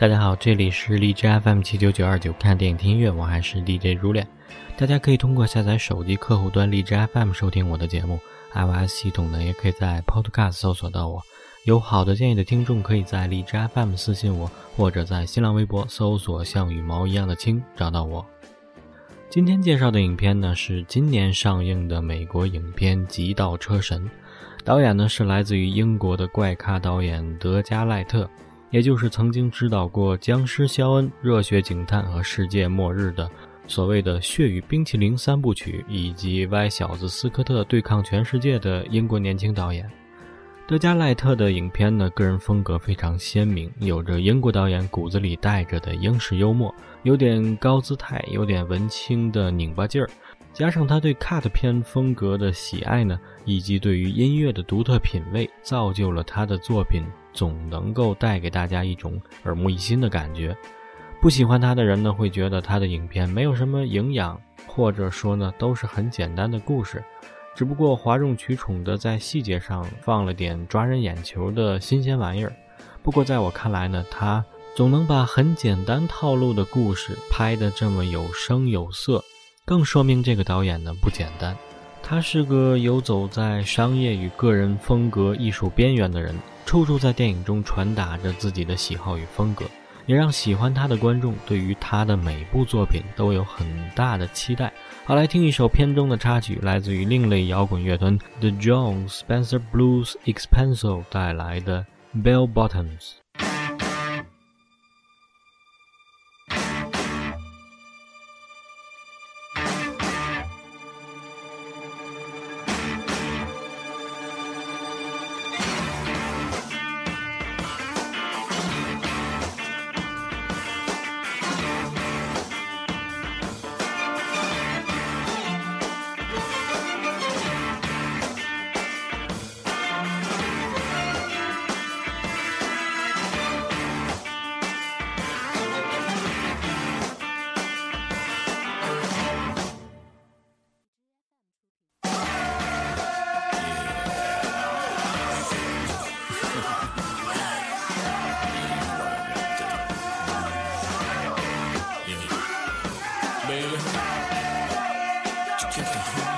大家好，这里是荔枝 FM 七九九二九，看电影听音乐，我还是 DJ 如恋。大家可以通过下载手机客户端荔枝 FM 收听我的节目，iOS 系统呢也可以在 Podcast 搜索到我。有好的建议的听众，可以在荔枝 FM 私信我，或者在新浪微博搜索“像羽毛一样的青”找到我。今天介绍的影片呢是今年上映的美国影片《极道车神》，导演呢是来自于英国的怪咖导演德加赖特。也就是曾经指导过《僵尸肖恩》《热血警探》和《世界末日》的所谓的“血与冰淇淋”三部曲，以及《歪小子斯科特对抗全世界》的英国年轻导演德加赖特的影片呢，个人风格非常鲜明，有着英国导演骨子里带着的英式幽默，有点高姿态，有点文青的拧巴劲儿，加上他对 cut 片风格的喜爱呢，以及对于音乐的独特品味，造就了他的作品。总能够带给大家一种耳目一新的感觉。不喜欢他的人呢，会觉得他的影片没有什么营养，或者说呢，都是很简单的故事，只不过哗众取宠的在细节上放了点抓人眼球的新鲜玩意儿。不过在我看来呢，他总能把很简单套路的故事拍得这么有声有色，更说明这个导演呢不简单。他是个游走在商业与个人风格艺术边缘的人。处处在电影中传达着自己的喜好与风格，也让喜欢他的观众对于他的每部作品都有很大的期待。好，来听一首片中的插曲，来自于另类摇滚乐团 The John Spencer Blues Expansio 带来的《Bell Bottoms》。kicking.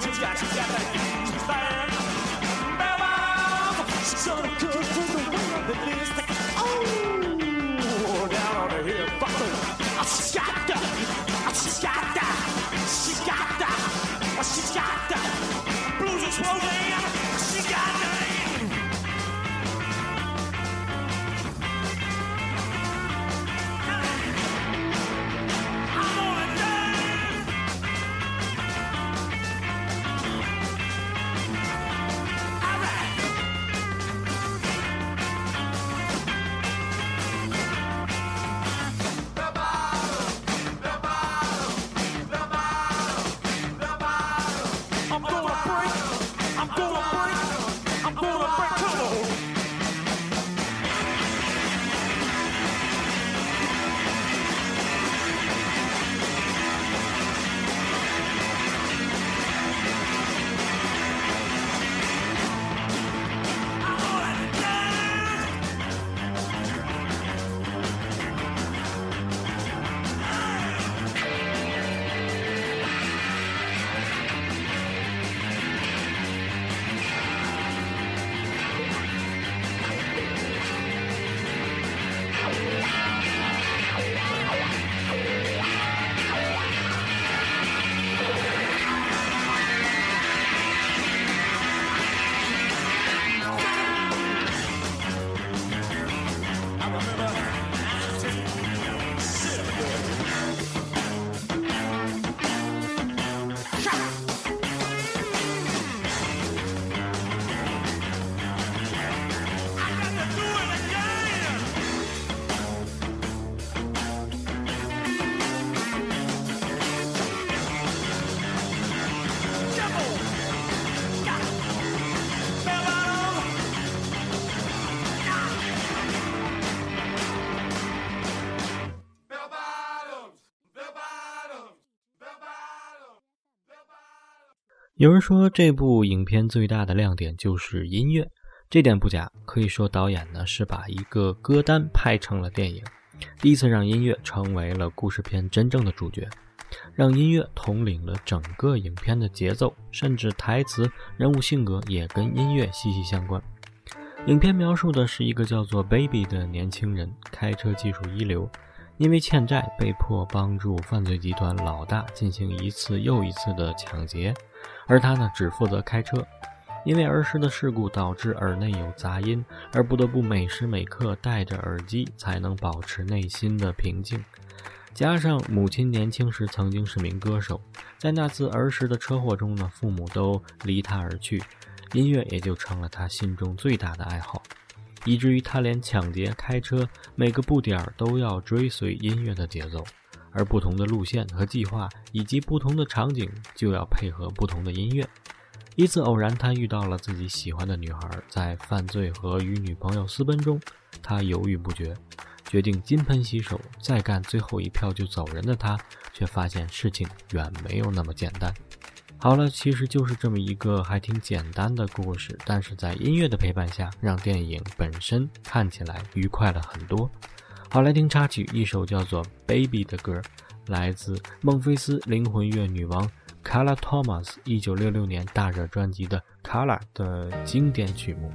She's got you, got that. Come on! 有人说这部影片最大的亮点就是音乐，这点不假。可以说导演呢是把一个歌单拍成了电影，第一次让音乐成为了故事片真正的主角，让音乐统领了整个影片的节奏，甚至台词、人物性格也跟音乐息息相关。影片描述的是一个叫做 Baby 的年轻人，开车技术一流。因为欠债，被迫帮助犯罪集团老大进行一次又一次的抢劫，而他呢，只负责开车。因为儿时的事故导致耳内有杂音，而不得不每时每刻戴着耳机才能保持内心的平静。加上母亲年轻时曾经是名歌手，在那次儿时的车祸中呢，父母都离他而去，音乐也就成了他心中最大的爱好。以至于他连抢劫、开车，每个步点儿都要追随音乐的节奏，而不同的路线和计划，以及不同的场景，就要配合不同的音乐。一次偶然，他遇到了自己喜欢的女孩，在犯罪和与女朋友私奔中，他犹豫不决，决定金盆洗手，再干最后一票就走人的他，却发现事情远没有那么简单。好了，其实就是这么一个还挺简单的故事，但是在音乐的陪伴下，让电影本身看起来愉快了很多。好，来听插曲，一首叫做《Baby》的歌，来自孟菲斯灵魂乐女王 Carla Thomas 一九六六年大热专辑的《Kala》的经典曲目。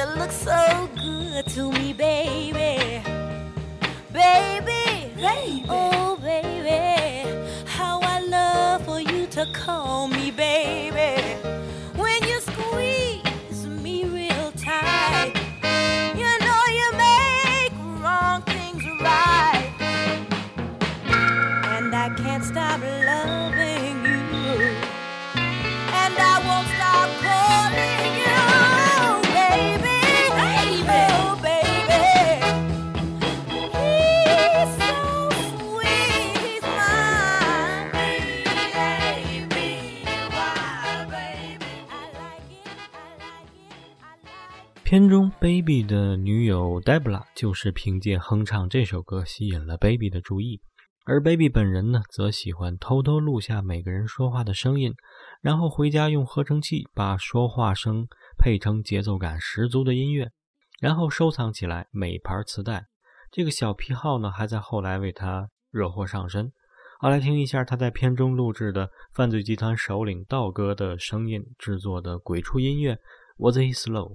You look so good to me, baby. Baby, baby. oh baby, how I love for you to call me baby. 片中，Baby 的女友 Debra 就是凭借哼唱这首歌吸引了 Baby 的注意，而 Baby 本人呢，则喜欢偷偷录下每个人说话的声音，然后回家用合成器把说话声配成节奏感十足的音乐，然后收藏起来每盘磁带。这个小癖好呢，还在后来为他惹祸上身。好，来听一下他在片中录制的犯罪集团首领道哥的声音制作的鬼畜音乐《Was He Slow》。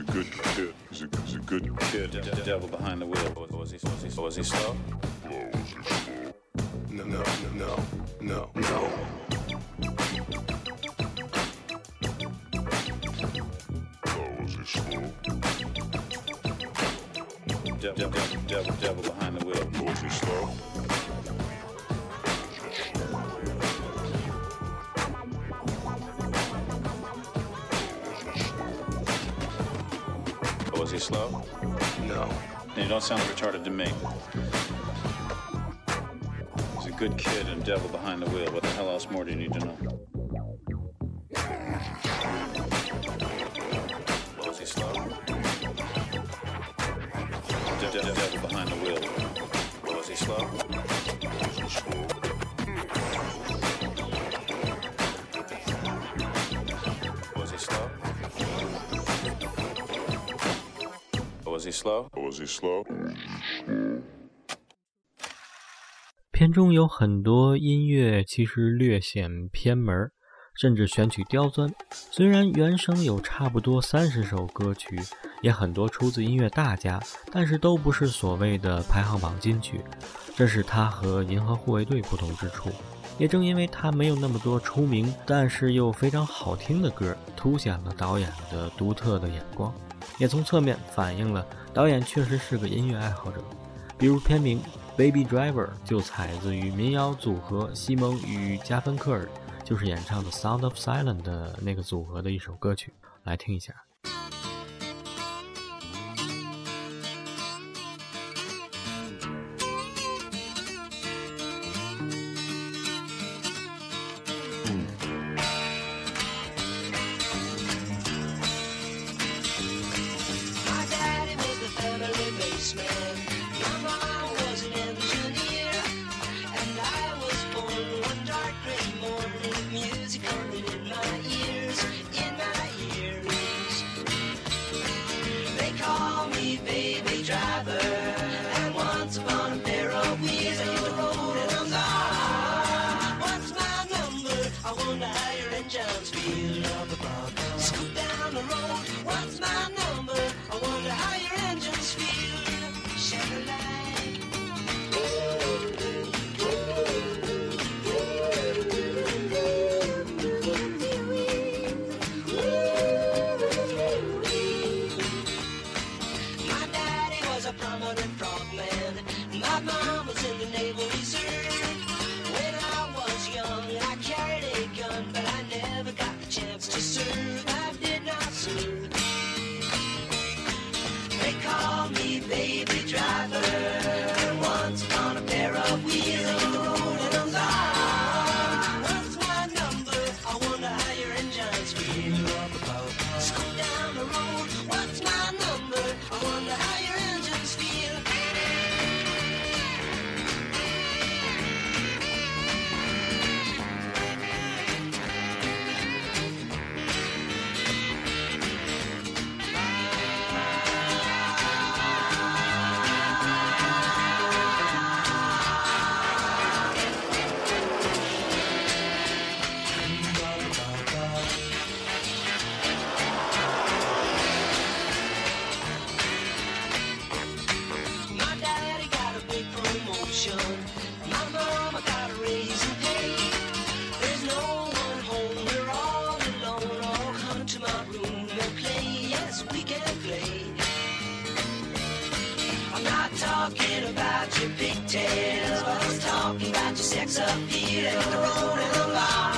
a, he's a good, he's a good kid. He's a, he's a good kid. De- de- devil behind the wheel. Was, was he? Was he? Was he slow? No, no, no, no, no. Devil, devil, devil, devil behind the wheel. Was he slow? Slow? No. Then you don't sound retarded to me. He's a good kid and devil behind the wheel. What the hell else more do you need to know? Slow? 片中有很多音乐其实略显偏门，甚至选曲刁钻。虽然原声有差不多三十首歌曲，也很多出自音乐大家，但是都不是所谓的排行榜金曲。这是他和银河护卫队不同之处。也正因为他没有那么多出名，但是又非常好听的歌，凸显了导演的独特的眼光，也从侧面反映了导演确实是个音乐爱好者。比如片名《Baby Driver》就采自于民谣组合西蒙与加芬克尔，就是演唱的《Sound of Silence》的那个组合的一首歌曲，来听一下。Not talking about your pigtails, but I was talking about your sex appeal. And the road and the bar.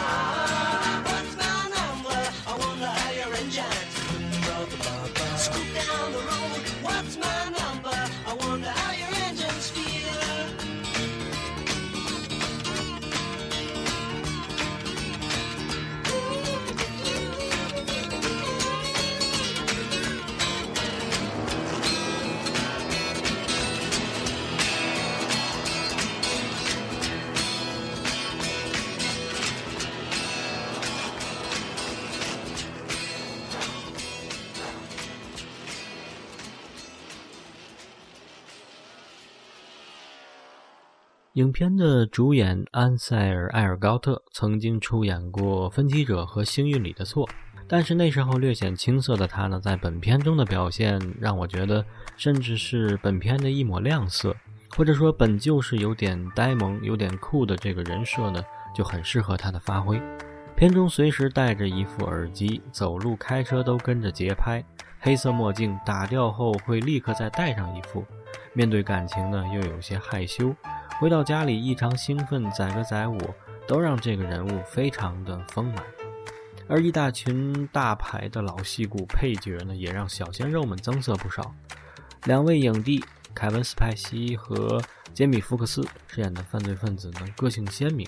影片的主演安塞尔·艾尔高特曾经出演过《分歧者》和《幸运里的错》，但是那时候略显青涩的他呢，在本片中的表现让我觉得，甚至是本片的一抹亮色，或者说本就是有点呆萌、有点酷的这个人设呢，就很适合他的发挥。片中随时戴着一副耳机，走路、开车都跟着节拍，黑色墨镜打掉后会立刻再戴上一副。面对感情呢，又有些害羞。回到家里异常兴奋，载歌载舞，都让这个人物非常的丰满。而一大群大牌的老戏骨配角呢，也让小鲜肉们增色不少。两位影帝凯文·斯派西和杰米·福克斯饰演的犯罪分子呢，个性鲜明；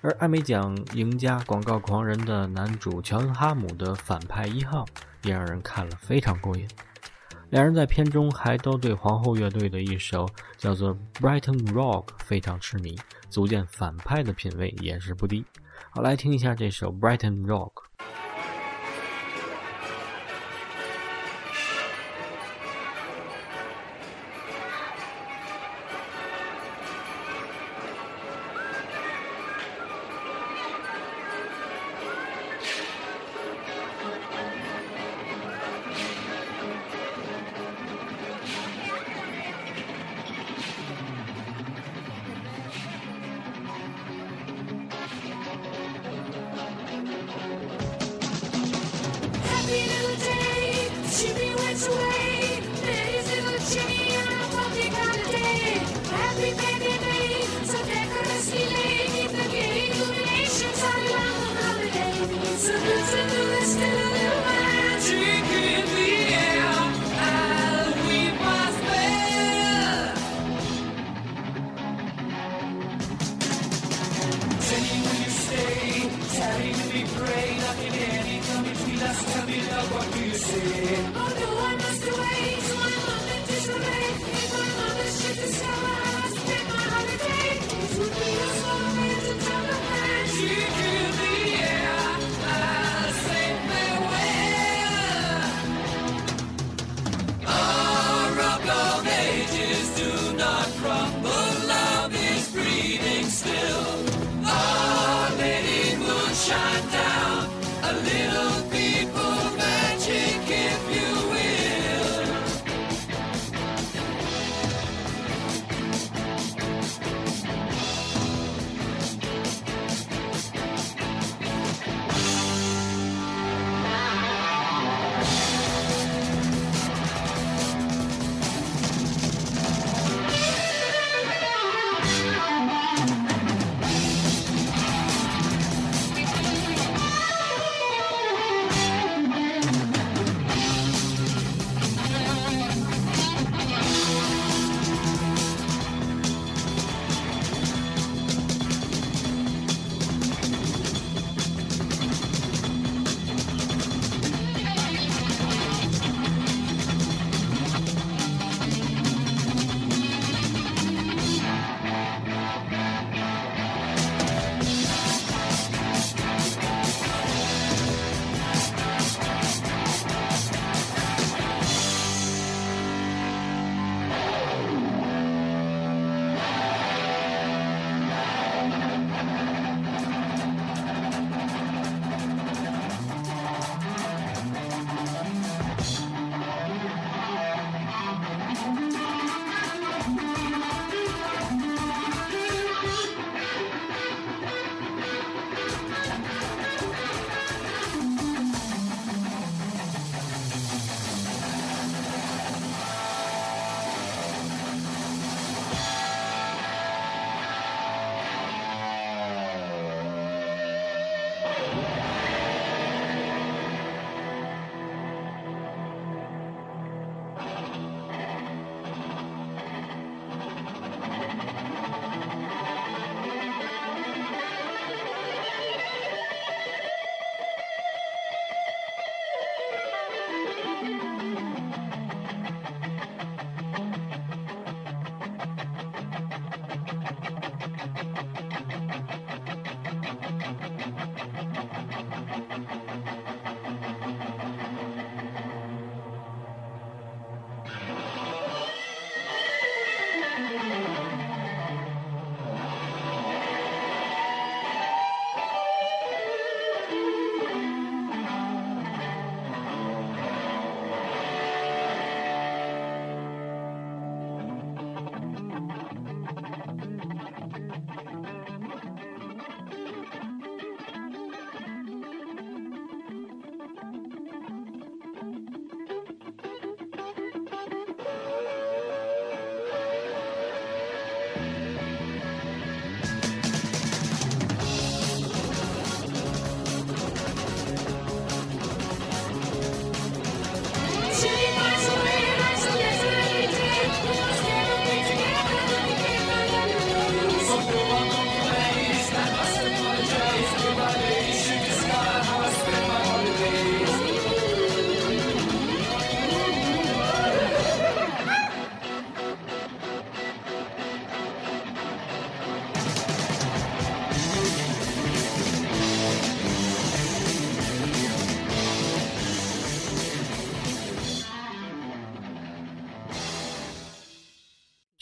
而艾美奖赢家、广告狂人的男主乔恩·哈姆的反派一号，也让人看了非常过瘾。两人在片中还都对皇后乐队的一首叫做《Brighton Rock》非常痴迷，足见反派的品味也是不低。好，来听一下这首《Brighton Rock》。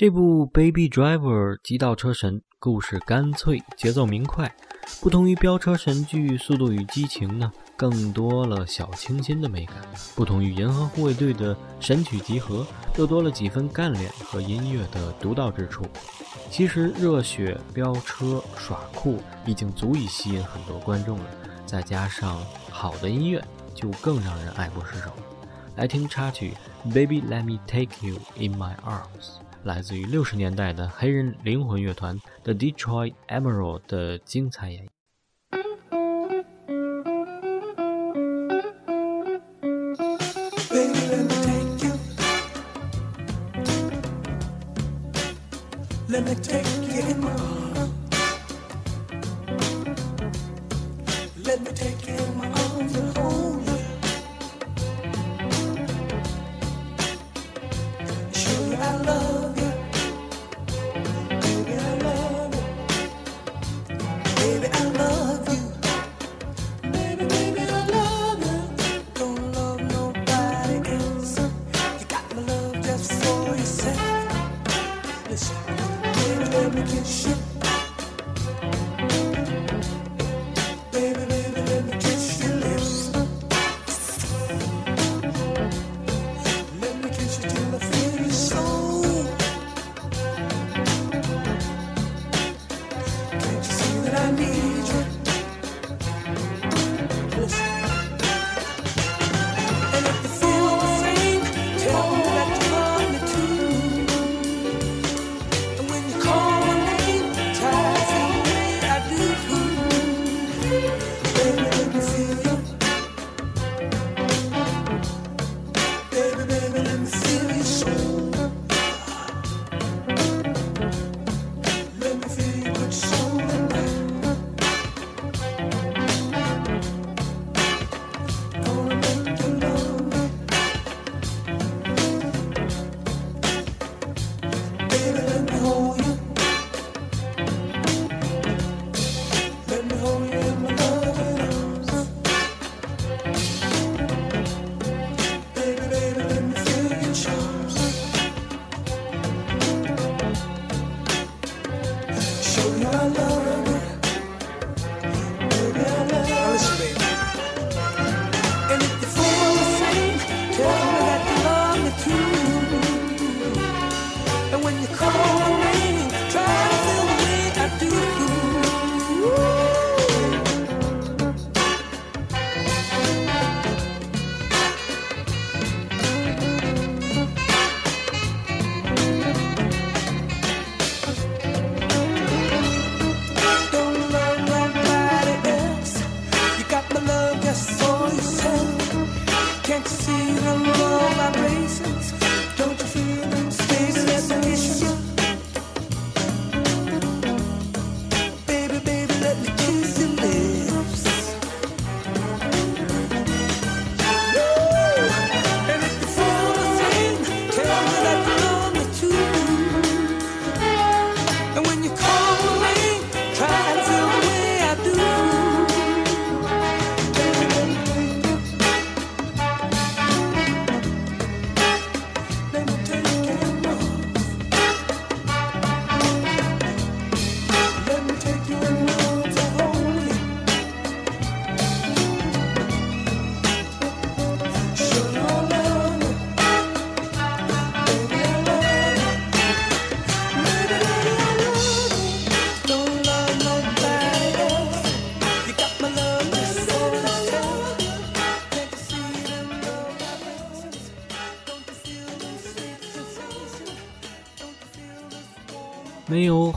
这部《Baby Driver》极道车神故事干脆，节奏明快，不同于飙车神剧《速度与激情》呢，更多了小清新的美感。不同于银河护卫队的神曲集合，又多了几分干练和音乐的独到之处。其实热血飙车耍酷已经足以吸引很多观众了，再加上好的音乐，就更让人爱不释手。来听插曲《Baby Let Me Take You in My Arms》。来自于六十年代的黑人灵魂乐团 The Detroit Emerald 的精彩演绎。Let me take you. In my arms. Let me take you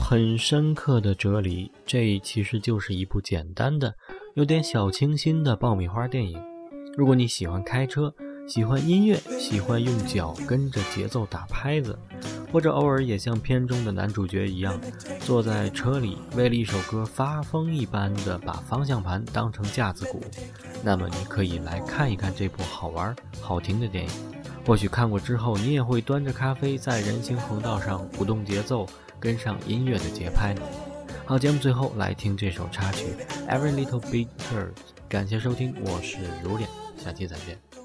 很深刻的哲理，这其实就是一部简单的、有点小清新的爆米花电影。如果你喜欢开车，喜欢音乐，喜欢用脚跟着节奏打拍子，或者偶尔也像片中的男主角一样，坐在车里为了一首歌发疯一般的把方向盘当成架子鼓，那么你可以来看一看这部好玩、好听的电影。或许看过之后，你也会端着咖啡在人行横道上鼓动节奏，跟上音乐的节拍。好，节目最后来听这首插曲《Every Little Big Hurts》。感谢收听，我是如脸，下期再见。